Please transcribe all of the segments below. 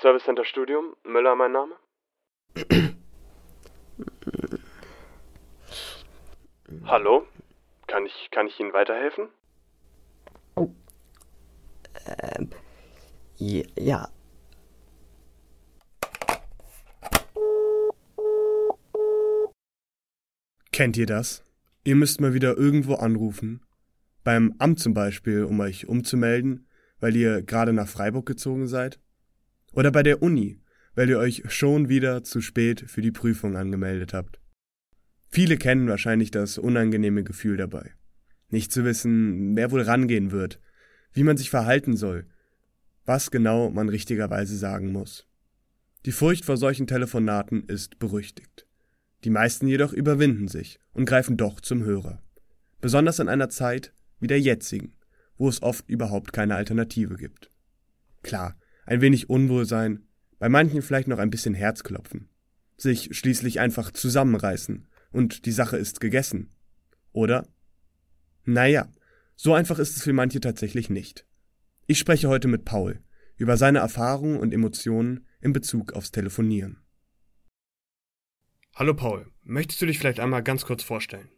Service Center Studium, Müller mein Name. hallo, kann ich, kann ich Ihnen weiterhelfen? Ähm, ja. Kennt ihr das? Ihr müsst mal wieder irgendwo anrufen. Beim Amt zum Beispiel, um euch umzumelden, weil ihr gerade nach Freiburg gezogen seid. Oder bei der Uni, weil ihr euch schon wieder zu spät für die Prüfung angemeldet habt. Viele kennen wahrscheinlich das unangenehme Gefühl dabei. Nicht zu wissen, wer wohl rangehen wird, wie man sich verhalten soll, was genau man richtigerweise sagen muss. Die Furcht vor solchen Telefonaten ist berüchtigt. Die meisten jedoch überwinden sich und greifen doch zum Hörer. Besonders in einer Zeit wie der jetzigen, wo es oft überhaupt keine Alternative gibt. Klar, ein wenig Unwohlsein, bei manchen vielleicht noch ein bisschen Herzklopfen, sich schließlich einfach zusammenreißen und die Sache ist gegessen. Oder? Naja, so einfach ist es für manche tatsächlich nicht. Ich spreche heute mit Paul über seine Erfahrungen und Emotionen in Bezug aufs Telefonieren. Hallo Paul, möchtest du dich vielleicht einmal ganz kurz vorstellen?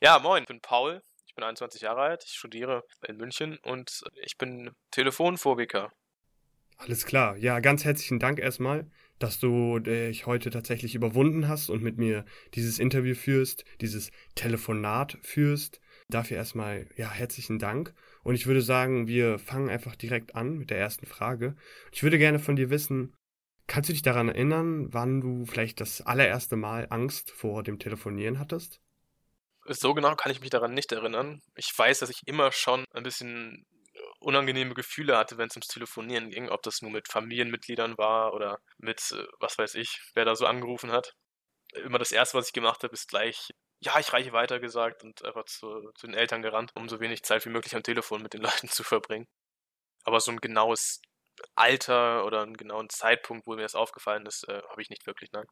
Ja, moin, ich bin Paul, ich bin 21 Jahre alt, ich studiere in München und ich bin Telefonphobiker. Alles klar, ja, ganz herzlichen Dank erstmal, dass du dich heute tatsächlich überwunden hast und mit mir dieses Interview führst, dieses Telefonat führst. Dafür erstmal, ja, herzlichen Dank. Und ich würde sagen, wir fangen einfach direkt an mit der ersten Frage. Ich würde gerne von dir wissen, Kannst du dich daran erinnern, wann du vielleicht das allererste Mal Angst vor dem Telefonieren hattest? So genau kann ich mich daran nicht erinnern. Ich weiß, dass ich immer schon ein bisschen unangenehme Gefühle hatte, wenn es ums Telefonieren ging, ob das nur mit Familienmitgliedern war oder mit, äh, was weiß ich, wer da so angerufen hat. Immer das Erste, was ich gemacht habe, ist gleich, ja, ich reiche weiter gesagt und einfach zu, zu den Eltern gerannt, um so wenig Zeit wie möglich am Telefon mit den Leuten zu verbringen. Aber so ein genaues Alter oder einen genauen Zeitpunkt, wo mir das aufgefallen ist, äh, habe ich nicht wirklich, nein.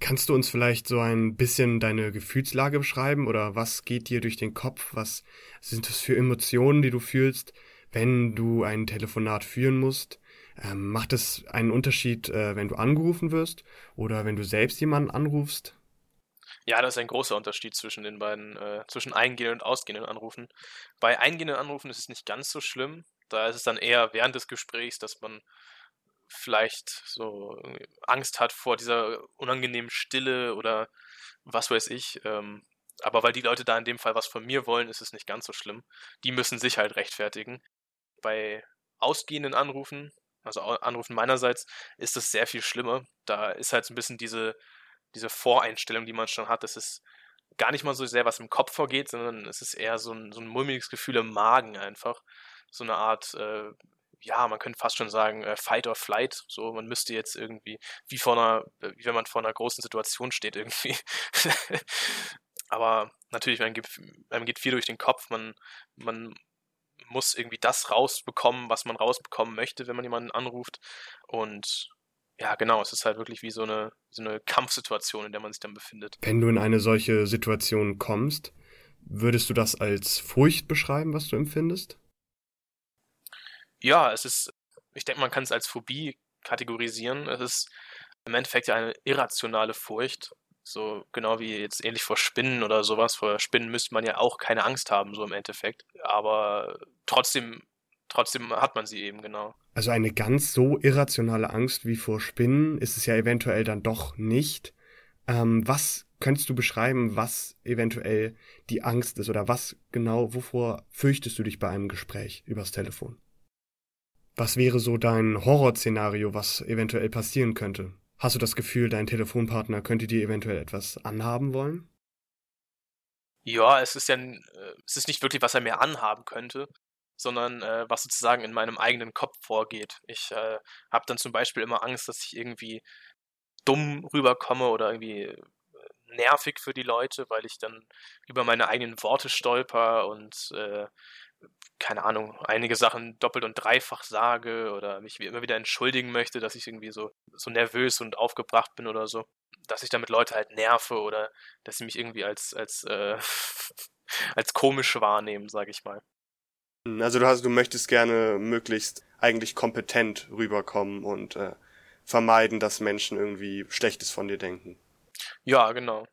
Kannst du uns vielleicht so ein bisschen deine Gefühlslage beschreiben oder was geht dir durch den Kopf? Was sind das für Emotionen, die du fühlst, wenn du ein Telefonat führen musst? Ähm, macht es einen Unterschied, äh, wenn du angerufen wirst oder wenn du selbst jemanden anrufst? Ja, das ist ein großer Unterschied zwischen den beiden, äh, zwischen eingehenden und ausgehenden Anrufen. Bei eingehenden Anrufen ist es nicht ganz so schlimm, da ist es dann eher während des Gesprächs, dass man vielleicht so Angst hat vor dieser unangenehmen Stille oder was weiß ich. Ähm, aber weil die Leute da in dem Fall was von mir wollen, ist es nicht ganz so schlimm. Die müssen sich halt rechtfertigen. Bei ausgehenden Anrufen, also Anrufen meinerseits, ist es sehr viel schlimmer. Da ist halt so ein bisschen diese, diese Voreinstellung, die man schon hat. Das ist gar nicht mal so sehr, was im Kopf vorgeht, sondern es ist eher so ein, so ein mulmiges Gefühl im Magen einfach so eine Art, äh, ja, man könnte fast schon sagen, äh, Fight or Flight. So, man müsste jetzt irgendwie, wie vor einer, wie wenn man vor einer großen Situation steht, irgendwie. Aber natürlich, man geht, einem geht viel durch den Kopf, man, man muss irgendwie das rausbekommen, was man rausbekommen möchte, wenn man jemanden anruft. Und ja, genau, es ist halt wirklich wie so eine, so eine Kampfsituation, in der man sich dann befindet. Wenn du in eine solche Situation kommst, würdest du das als Furcht beschreiben, was du empfindest? Ja, es ist, ich denke, man kann es als Phobie kategorisieren. Es ist im Endeffekt ja eine irrationale Furcht. So genau wie jetzt ähnlich vor Spinnen oder sowas. Vor Spinnen müsste man ja auch keine Angst haben, so im Endeffekt. Aber trotzdem, trotzdem hat man sie eben, genau. Also eine ganz so irrationale Angst wie vor Spinnen ist es ja eventuell dann doch nicht. Ähm, was könntest du beschreiben, was eventuell die Angst ist oder was genau, wovor fürchtest du dich bei einem Gespräch übers Telefon? Was wäre so dein Horrorszenario, was eventuell passieren könnte? Hast du das Gefühl, dein Telefonpartner könnte dir eventuell etwas anhaben wollen? Ja, es ist ja, äh, es ist nicht wirklich, was er mir anhaben könnte, sondern äh, was sozusagen in meinem eigenen Kopf vorgeht. Ich äh, habe dann zum Beispiel immer Angst, dass ich irgendwie dumm rüberkomme oder irgendwie äh, nervig für die Leute, weil ich dann über meine eigenen Worte stolper und äh, keine Ahnung, einige Sachen doppelt und dreifach sage oder mich immer wieder entschuldigen möchte, dass ich irgendwie so, so nervös und aufgebracht bin oder so. Dass ich damit Leute halt nerve oder dass sie mich irgendwie als, als, äh, als komisch wahrnehmen, sage ich mal. Also du hast, du möchtest gerne möglichst eigentlich kompetent rüberkommen und äh, vermeiden, dass Menschen irgendwie Schlechtes von dir denken. Ja, genau.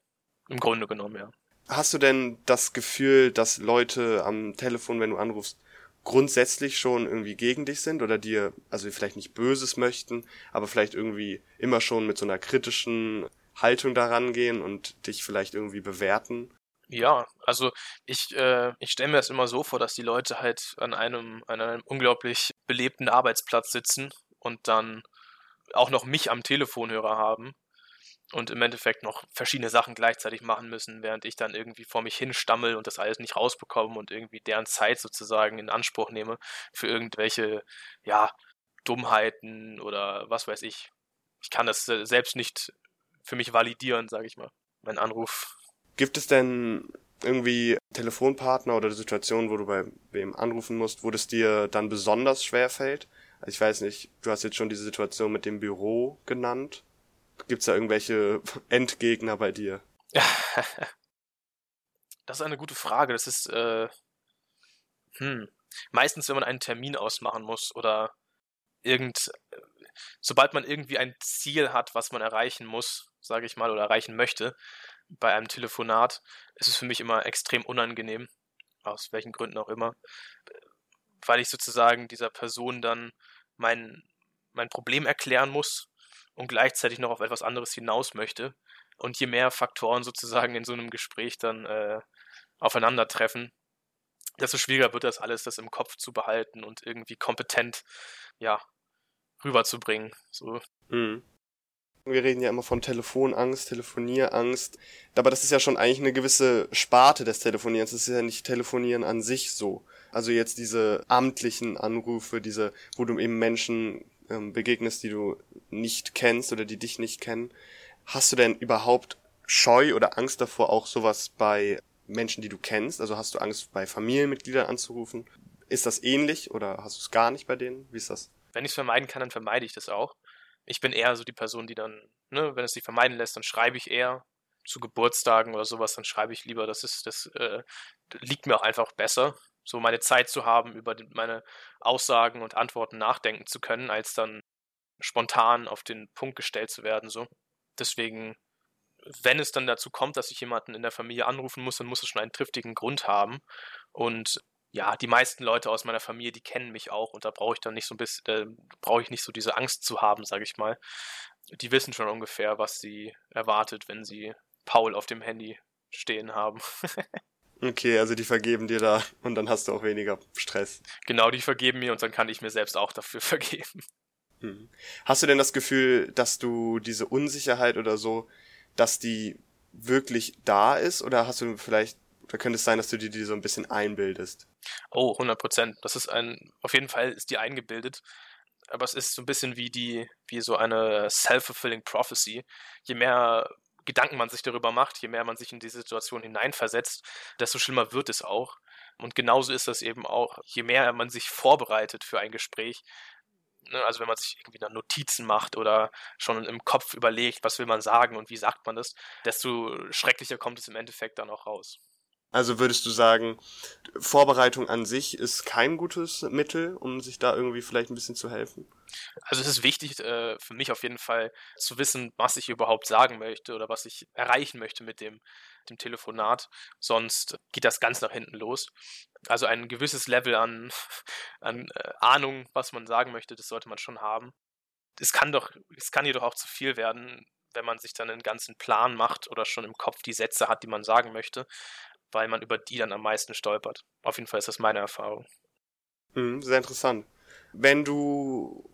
Im Grunde genommen, ja. Hast du denn das Gefühl, dass Leute am Telefon, wenn du anrufst, grundsätzlich schon irgendwie gegen dich sind oder dir, also vielleicht nicht Böses möchten, aber vielleicht irgendwie immer schon mit so einer kritischen Haltung daran gehen und dich vielleicht irgendwie bewerten? Ja, also ich, äh, ich stelle mir das immer so vor, dass die Leute halt an einem, an einem unglaublich belebten Arbeitsplatz sitzen und dann auch noch mich am Telefonhörer haben und im Endeffekt noch verschiedene Sachen gleichzeitig machen müssen, während ich dann irgendwie vor mich hinstammel und das alles nicht rausbekomme und irgendwie deren Zeit sozusagen in Anspruch nehme für irgendwelche, ja, Dummheiten oder was weiß ich. Ich kann das selbst nicht für mich validieren, sage ich mal, mein Anruf. Gibt es denn irgendwie Telefonpartner oder Situationen, wo du bei wem anrufen musst, wo das dir dann besonders schwer fällt? Also ich weiß nicht, du hast jetzt schon diese Situation mit dem Büro genannt. Gibt es da irgendwelche Endgegner bei dir? das ist eine gute Frage. Das ist, äh, hm, meistens, wenn man einen Termin ausmachen muss oder irgend, sobald man irgendwie ein Ziel hat, was man erreichen muss, sage ich mal, oder erreichen möchte, bei einem Telefonat, ist es für mich immer extrem unangenehm, aus welchen Gründen auch immer, weil ich sozusagen dieser Person dann mein, mein Problem erklären muss und gleichzeitig noch auf etwas anderes hinaus möchte. Und je mehr Faktoren sozusagen in so einem Gespräch dann äh, aufeinandertreffen, desto schwieriger wird das alles, das im Kopf zu behalten und irgendwie kompetent, ja, rüberzubringen. So. Mhm. Wir reden ja immer von Telefonangst, Telefonierangst. Aber das ist ja schon eigentlich eine gewisse Sparte des Telefonierens. Das ist ja nicht Telefonieren an sich so. Also jetzt diese amtlichen Anrufe, diese, wo du eben Menschen ähm, begegnest, die du nicht kennst oder die dich nicht kennen. Hast du denn überhaupt Scheu oder Angst davor, auch sowas bei Menschen, die du kennst? Also hast du Angst, bei Familienmitgliedern anzurufen? Ist das ähnlich oder hast du es gar nicht bei denen? Wie ist das? Wenn ich es vermeiden kann, dann vermeide ich das auch. Ich bin eher so die Person, die dann, ne, wenn es sich vermeiden lässt, dann schreibe ich eher zu Geburtstagen oder sowas, dann schreibe ich lieber. Das ist, das äh, liegt mir auch einfach besser so meine Zeit zu haben, über meine Aussagen und Antworten nachdenken zu können, als dann spontan auf den Punkt gestellt zu werden. So. Deswegen, wenn es dann dazu kommt, dass ich jemanden in der Familie anrufen muss, dann muss es schon einen triftigen Grund haben. Und ja, die meisten Leute aus meiner Familie, die kennen mich auch und da brauche ich dann nicht so ein bisschen, äh, brauche ich nicht so diese Angst zu haben, sage ich mal. Die wissen schon ungefähr, was sie erwartet, wenn sie Paul auf dem Handy stehen haben. Okay, also die vergeben dir da und dann hast du auch weniger Stress. Genau, die vergeben mir und dann kann ich mir selbst auch dafür vergeben. Hm. Hast du denn das Gefühl, dass du diese Unsicherheit oder so, dass die wirklich da ist oder hast du vielleicht, oder könnte es sein, dass du dir die so ein bisschen einbildest? Oh, 100 Prozent. Das ist ein, auf jeden Fall ist die eingebildet. Aber es ist so ein bisschen wie die, wie so eine self-fulfilling prophecy. Je mehr Gedanken man sich darüber macht, je mehr man sich in diese Situation hineinversetzt, desto schlimmer wird es auch. Und genauso ist das eben auch, je mehr man sich vorbereitet für ein Gespräch, ne, also wenn man sich irgendwie dann Notizen macht oder schon im Kopf überlegt, was will man sagen und wie sagt man das, desto schrecklicher kommt es im Endeffekt dann auch raus. Also würdest du sagen, Vorbereitung an sich ist kein gutes Mittel, um sich da irgendwie vielleicht ein bisschen zu helfen? Also es ist wichtig äh, für mich auf jeden Fall zu wissen, was ich überhaupt sagen möchte oder was ich erreichen möchte mit dem, dem Telefonat. Sonst geht das ganz nach hinten los. Also ein gewisses Level an, an äh, Ahnung, was man sagen möchte, das sollte man schon haben. Es kann doch, es kann jedoch auch zu viel werden, wenn man sich dann einen ganzen Plan macht oder schon im Kopf die Sätze hat, die man sagen möchte weil man über die dann am meisten stolpert. Auf jeden Fall ist das meine Erfahrung. Mhm, sehr interessant. Wenn du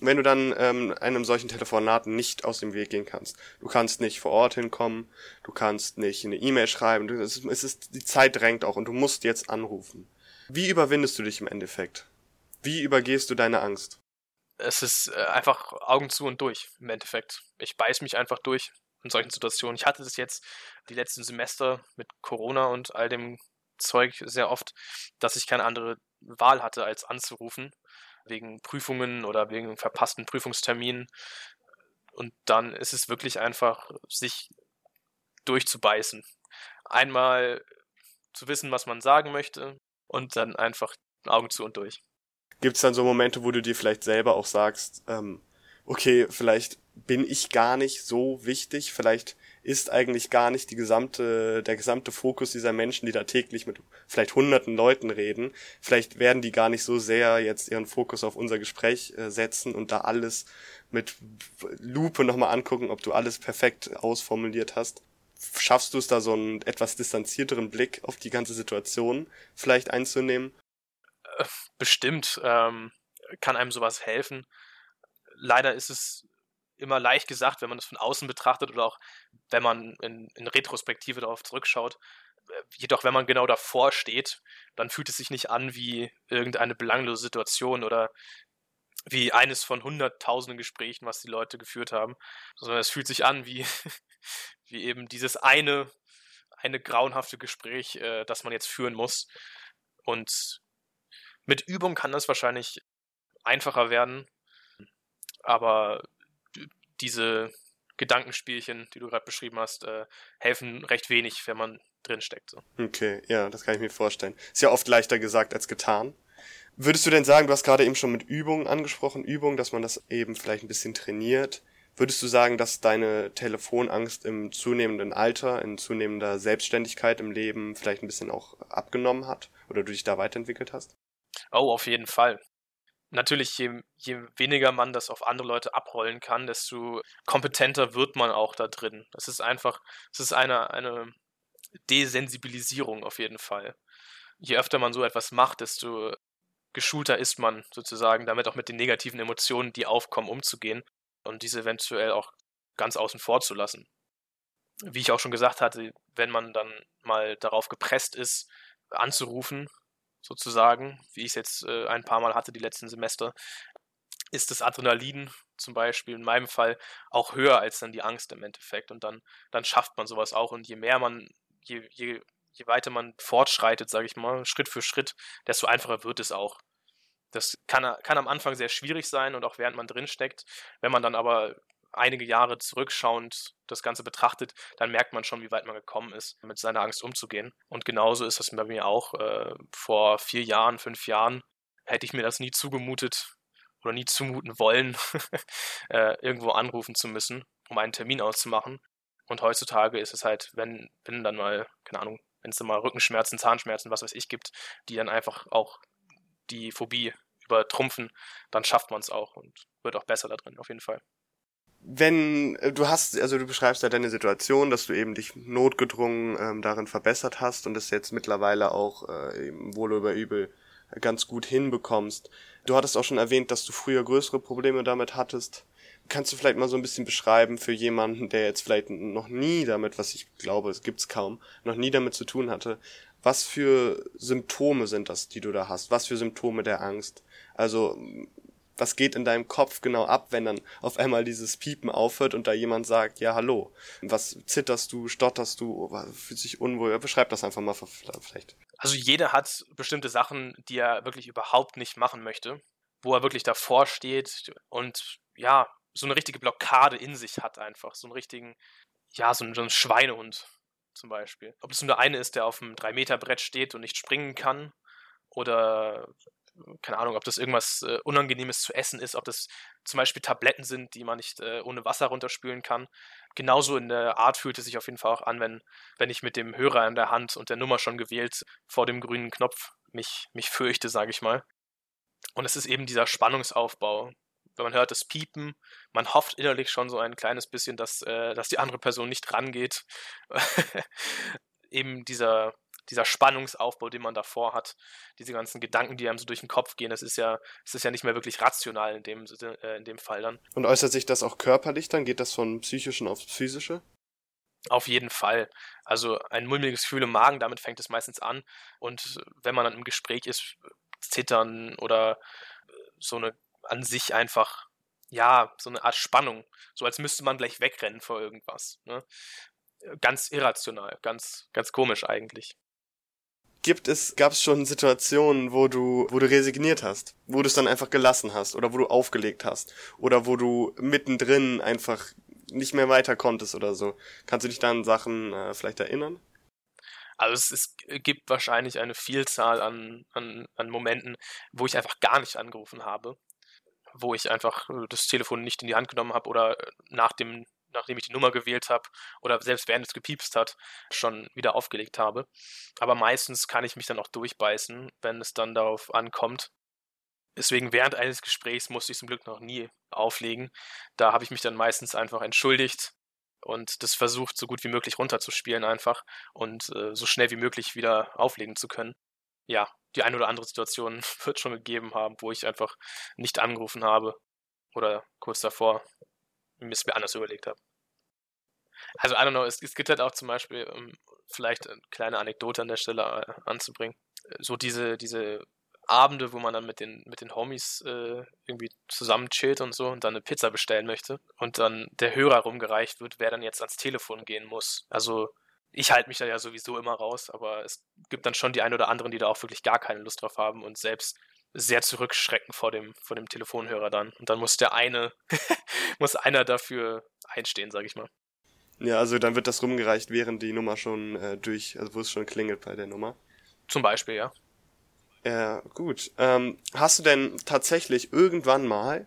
wenn du dann ähm, einem solchen Telefonat nicht aus dem Weg gehen kannst. Du kannst nicht vor Ort hinkommen, du kannst nicht eine E-Mail schreiben, du, es, ist, es ist, die Zeit drängt auch und du musst jetzt anrufen. Wie überwindest du dich im Endeffekt? Wie übergehst du deine Angst? Es ist äh, einfach Augen zu und durch im Endeffekt. Ich beiß mich einfach durch in solchen Situationen. Ich hatte das jetzt die letzten Semester mit Corona und all dem Zeug sehr oft, dass ich keine andere Wahl hatte, als anzurufen, wegen Prüfungen oder wegen verpassten Prüfungsterminen. Und dann ist es wirklich einfach, sich durchzubeißen. Einmal zu wissen, was man sagen möchte und dann einfach Augen zu und durch. Gibt es dann so Momente, wo du dir vielleicht selber auch sagst, ähm, okay, vielleicht bin ich gar nicht so wichtig, vielleicht ist eigentlich gar nicht die gesamte, der gesamte Fokus dieser Menschen, die da täglich mit vielleicht hunderten Leuten reden. Vielleicht werden die gar nicht so sehr jetzt ihren Fokus auf unser Gespräch äh, setzen und da alles mit Lupe nochmal angucken, ob du alles perfekt ausformuliert hast. Schaffst du es da so einen etwas distanzierteren Blick auf die ganze Situation vielleicht einzunehmen? Äh, bestimmt ähm, kann einem sowas helfen. Leider ist es immer leicht gesagt, wenn man das von außen betrachtet oder auch wenn man in, in Retrospektive darauf zurückschaut. Jedoch, wenn man genau davor steht, dann fühlt es sich nicht an wie irgendeine belanglose Situation oder wie eines von hunderttausenden Gesprächen, was die Leute geführt haben, sondern es fühlt sich an wie, wie eben dieses eine, eine grauenhafte Gespräch, äh, das man jetzt führen muss. Und mit Übung kann das wahrscheinlich einfacher werden, aber diese Gedankenspielchen, die du gerade beschrieben hast, äh, helfen recht wenig, wenn man drinsteckt. So. Okay, ja, das kann ich mir vorstellen. Ist ja oft leichter gesagt als getan. Würdest du denn sagen, du hast gerade eben schon mit Übungen angesprochen, Übung, dass man das eben vielleicht ein bisschen trainiert. Würdest du sagen, dass deine Telefonangst im zunehmenden Alter, in zunehmender Selbstständigkeit im Leben vielleicht ein bisschen auch abgenommen hat oder du dich da weiterentwickelt hast? Oh, auf jeden Fall natürlich, je, je weniger man das auf andere Leute abrollen kann, desto kompetenter wird man auch da drin. Das ist einfach, es ist eine, eine Desensibilisierung auf jeden Fall. Je öfter man so etwas macht, desto geschulter ist man sozusagen, damit auch mit den negativen Emotionen, die aufkommen, umzugehen und diese eventuell auch ganz außen vor zu lassen. Wie ich auch schon gesagt hatte, wenn man dann mal darauf gepresst ist, anzurufen sozusagen, wie ich es jetzt äh, ein paar Mal hatte die letzten Semester, ist das Adrenalin zum Beispiel in meinem Fall auch höher als dann die Angst im Endeffekt. Und dann, dann schafft man sowas auch. Und je mehr man, je, je, je weiter man fortschreitet, sage ich mal, Schritt für Schritt, desto einfacher wird es auch. Das kann, kann am Anfang sehr schwierig sein und auch während man drinsteckt. Wenn man dann aber einige Jahre zurückschauend das Ganze betrachtet, dann merkt man schon, wie weit man gekommen ist, mit seiner Angst umzugehen. Und genauso ist das bei mir auch. Äh, vor vier Jahren, fünf Jahren hätte ich mir das nie zugemutet oder nie zumuten wollen, äh, irgendwo anrufen zu müssen, um einen Termin auszumachen. Und heutzutage ist es halt, wenn, wenn dann mal, keine Ahnung, wenn es dann mal Rückenschmerzen, Zahnschmerzen, was weiß ich gibt, die dann einfach auch die Phobie übertrumpfen, dann schafft man es auch und wird auch besser da drin, auf jeden Fall wenn äh, du hast, also du beschreibst ja deine Situation, dass du eben dich notgedrungen ähm, darin verbessert hast und es jetzt mittlerweile auch äh, eben wohl über übel ganz gut hinbekommst. Du hattest auch schon erwähnt, dass du früher größere Probleme damit hattest. Kannst du vielleicht mal so ein bisschen beschreiben für jemanden, der jetzt vielleicht noch nie damit, was ich glaube, es gibt's kaum, noch nie damit zu tun hatte, was für Symptome sind das, die du da hast? Was für Symptome der Angst? Also was geht in deinem Kopf genau ab, wenn dann auf einmal dieses Piepen aufhört und da jemand sagt, ja, hallo. Was zitterst du, stotterst du, fühlt sich unwohl? Beschreib das einfach mal vielleicht. Also jeder hat bestimmte Sachen, die er wirklich überhaupt nicht machen möchte, wo er wirklich davor steht und ja, so eine richtige Blockade in sich hat einfach, so einen richtigen, ja, so einen, so einen Schweinehund zum Beispiel. Ob es nur der eine ist, der auf einem 3-Meter-Brett steht und nicht springen kann, oder keine Ahnung, ob das irgendwas äh, Unangenehmes zu essen ist, ob das zum Beispiel Tabletten sind, die man nicht äh, ohne Wasser runterspülen kann. Genauso in der Art fühlt es sich auf jeden Fall auch an, wenn, wenn ich mit dem Hörer in der Hand und der Nummer schon gewählt vor dem grünen Knopf mich, mich fürchte, sage ich mal. Und es ist eben dieser Spannungsaufbau. Wenn man hört das Piepen, man hofft innerlich schon so ein kleines bisschen, dass, äh, dass die andere Person nicht rangeht. eben dieser, dieser Spannungsaufbau, den man davor hat, diese ganzen Gedanken, die einem so durch den Kopf gehen, das ist ja, das ist ja nicht mehr wirklich rational in dem, äh, in dem Fall dann. Und äußert sich das auch körperlich dann? Geht das von psychischen aufs physische? Auf jeden Fall. Also ein mulmiges Gefühl im Magen, damit fängt es meistens an. Und wenn man dann im Gespräch ist, zittern oder so eine an sich einfach, ja, so eine Art Spannung. So als müsste man gleich wegrennen vor irgendwas. Ne? Ganz irrational, ganz, ganz komisch eigentlich gibt es, gab es schon Situationen, wo du, wo du resigniert hast, wo du es dann einfach gelassen hast oder wo du aufgelegt hast oder wo du mittendrin einfach nicht mehr weiter konntest oder so. Kannst du dich da an Sachen äh, vielleicht erinnern? Also es, es, gibt wahrscheinlich eine Vielzahl an, an, an Momenten, wo ich einfach gar nicht angerufen habe, wo ich einfach äh, das Telefon nicht in die Hand genommen habe oder äh, nach dem, nachdem ich die Nummer gewählt habe oder selbst während es gepiepst hat, schon wieder aufgelegt habe. Aber meistens kann ich mich dann auch durchbeißen, wenn es dann darauf ankommt. Deswegen während eines Gesprächs musste ich zum Glück noch nie auflegen. Da habe ich mich dann meistens einfach entschuldigt und das versucht so gut wie möglich runterzuspielen einfach und äh, so schnell wie möglich wieder auflegen zu können. Ja, die eine oder andere Situation wird schon gegeben haben, wo ich einfach nicht angerufen habe oder kurz davor es mir anders überlegt habe. Also, I don't know, es, es gibt halt auch zum Beispiel, um ähm, vielleicht eine kleine Anekdote an der Stelle äh, anzubringen, so diese, diese Abende, wo man dann mit den, mit den Homies äh, irgendwie zusammen chillt und so und dann eine Pizza bestellen möchte und dann der Hörer rumgereicht wird, wer dann jetzt ans Telefon gehen muss. Also ich halte mich da ja sowieso immer raus, aber es gibt dann schon die ein oder anderen, die da auch wirklich gar keine Lust drauf haben und selbst sehr zurückschrecken vor dem, vor dem Telefonhörer dann. Und dann muss der eine, muss einer dafür einstehen, sag ich mal. Ja, also dann wird das rumgereicht, während die Nummer schon äh, durch, also wo es schon klingelt bei der Nummer. Zum Beispiel, ja. Ja, gut. Ähm, hast du denn tatsächlich irgendwann mal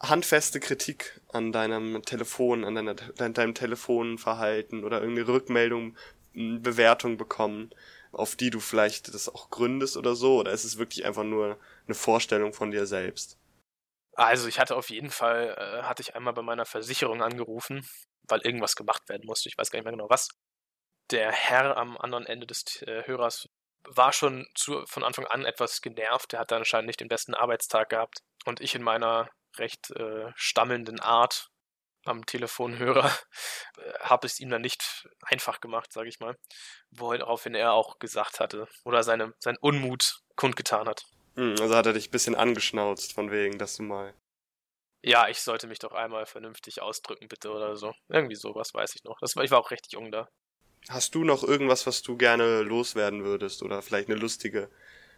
handfeste Kritik an deinem Telefon, an, deiner, an deinem Telefonverhalten oder irgendeine Rückmeldung, Bewertung bekommen, auf die du vielleicht das auch gründest oder so? Oder ist es wirklich einfach nur eine Vorstellung von dir selbst? Also ich hatte auf jeden Fall, äh, hatte ich einmal bei meiner Versicherung angerufen, weil irgendwas gemacht werden musste. Ich weiß gar nicht mehr genau was. Der Herr am anderen Ende des äh, Hörers war schon zu, von Anfang an etwas genervt. Der hat dann anscheinend nicht den besten Arbeitstag gehabt. Und ich in meiner recht äh, stammelnden Art am Telefonhörer äh, habe es ihm dann nicht einfach gemacht, sage ich mal. Woraufhin er auch gesagt hatte oder seine, sein Unmut kundgetan hat. Hm, also hat er dich ein bisschen angeschnauzt, von wegen, dass du mal. Ja, ich sollte mich doch einmal vernünftig ausdrücken, bitte, oder so. Irgendwie sowas, weiß ich noch. Das war, ich war auch recht jung da. Hast du noch irgendwas, was du gerne loswerden würdest? Oder vielleicht eine lustige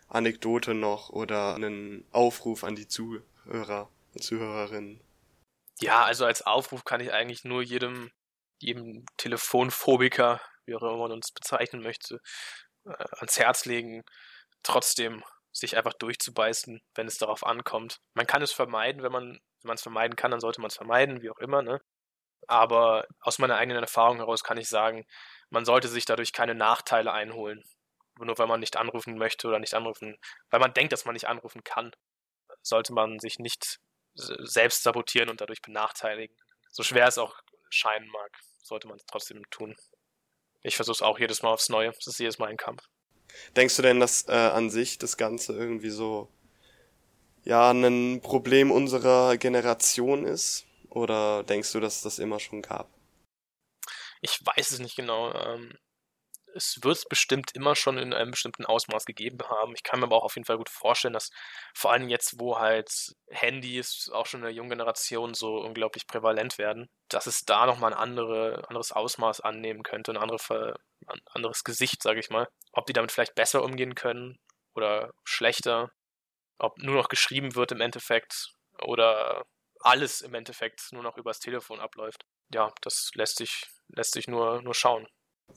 Anekdote noch oder einen Aufruf an die Zuhörer Zuhörerinnen? Ja, also als Aufruf kann ich eigentlich nur jedem, jedem Telefonphobiker, wie auch immer man uns bezeichnen möchte, äh, ans Herz legen, trotzdem sich einfach durchzubeißen, wenn es darauf ankommt. Man kann es vermeiden, wenn man wenn man es vermeiden kann, dann sollte man es vermeiden, wie auch immer, ne? Aber aus meiner eigenen Erfahrung heraus kann ich sagen, man sollte sich dadurch keine Nachteile einholen. Nur weil man nicht anrufen möchte oder nicht anrufen, weil man denkt, dass man nicht anrufen kann, sollte man sich nicht selbst sabotieren und dadurch benachteiligen. So schwer es auch scheinen mag, sollte man es trotzdem tun. Ich versuche es auch jedes Mal aufs Neue. Es ist jedes Mal ein Kampf. Denkst du denn, dass äh, an sich das Ganze irgendwie so ja ein Problem unserer Generation ist? Oder denkst du, dass es das immer schon gab? Ich weiß es nicht genau. Ähm, es wird es bestimmt immer schon in einem bestimmten Ausmaß gegeben haben. Ich kann mir aber auch auf jeden Fall gut vorstellen, dass vor allem jetzt, wo halt Handys auch schon in der jungen Generation so unglaublich prävalent werden, dass es da nochmal ein andere, anderes Ausmaß annehmen könnte, ein, andere, ein anderes Gesicht, sage ich mal. Ob die damit vielleicht besser umgehen können oder schlechter, ob nur noch geschrieben wird im Endeffekt oder alles im Endeffekt nur noch übers Telefon abläuft. Ja, das lässt sich, lässt sich nur, nur schauen.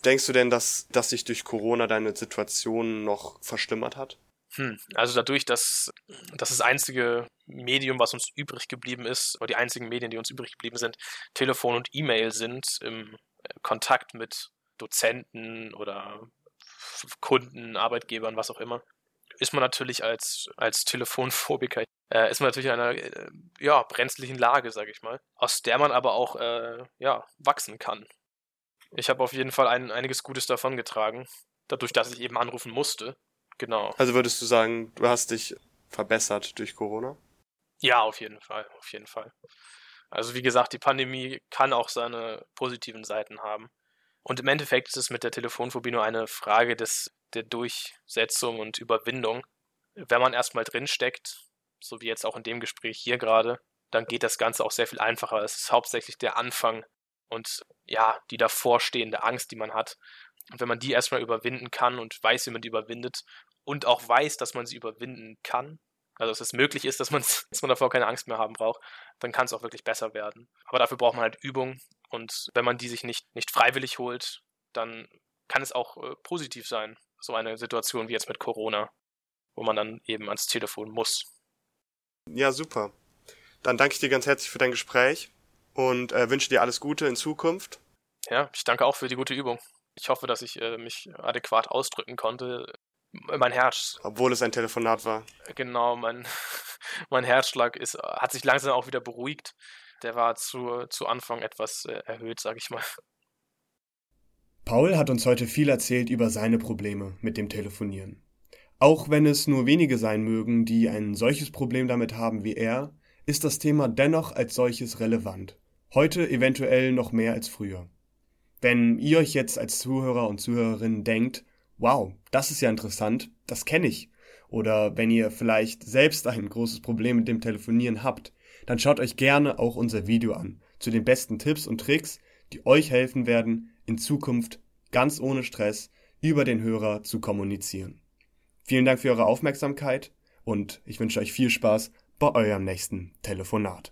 Denkst du denn, dass, dass sich durch Corona deine Situation noch verschlimmert hat? Hm, also dadurch, dass, dass das einzige Medium, was uns übrig geblieben ist, oder die einzigen Medien, die uns übrig geblieben sind, Telefon und E-Mail sind im äh, Kontakt mit Dozenten oder Kunden, Arbeitgebern, was auch immer, ist man natürlich als, als Telefonphobiker, äh, ist man natürlich in einer äh, ja, brenzlichen Lage, sage ich mal, aus der man aber auch äh, ja, wachsen kann. Ich habe auf jeden Fall ein, einiges Gutes davon getragen, dadurch, dass ich eben anrufen musste. Genau. Also würdest du sagen, du hast dich verbessert durch Corona? Ja, auf jeden Fall, auf jeden Fall. Also wie gesagt, die Pandemie kann auch seine positiven Seiten haben. Und im Endeffekt ist es mit der Telefonphobie nur eine Frage des, der Durchsetzung und Überwindung. Wenn man erstmal drinsteckt, so wie jetzt auch in dem Gespräch hier gerade, dann geht das Ganze auch sehr viel einfacher. Es ist hauptsächlich der Anfang und ja, die davorstehende Angst, die man hat. Und wenn man die erstmal überwinden kann und weiß, wie man die überwindet und auch weiß, dass man sie überwinden kann, also dass es möglich ist, dass man, dass man davor keine Angst mehr haben braucht, dann kann es auch wirklich besser werden. Aber dafür braucht man halt Übung und wenn man die sich nicht, nicht freiwillig holt, dann kann es auch äh, positiv sein, so eine Situation wie jetzt mit Corona, wo man dann eben ans Telefon muss. Ja, super. Dann danke ich dir ganz herzlich für dein Gespräch und äh, wünsche dir alles Gute in Zukunft. Ja, ich danke auch für die gute Übung. Ich hoffe, dass ich äh, mich adäquat ausdrücken konnte. Mein Herz. Obwohl es ein Telefonat war. Genau, mein, mein Herzschlag ist, hat sich langsam auch wieder beruhigt. Der war zu, zu Anfang etwas äh, erhöht, sag ich mal. Paul hat uns heute viel erzählt über seine Probleme mit dem Telefonieren. Auch wenn es nur wenige sein mögen, die ein solches Problem damit haben wie er, ist das Thema dennoch als solches relevant. Heute eventuell noch mehr als früher. Wenn ihr euch jetzt als Zuhörer und Zuhörerin denkt, wow, das ist ja interessant, das kenne ich, oder wenn ihr vielleicht selbst ein großes Problem mit dem Telefonieren habt, dann schaut euch gerne auch unser Video an zu den besten Tipps und Tricks, die euch helfen werden, in Zukunft ganz ohne Stress über den Hörer zu kommunizieren. Vielen Dank für eure Aufmerksamkeit und ich wünsche euch viel Spaß bei eurem nächsten Telefonat.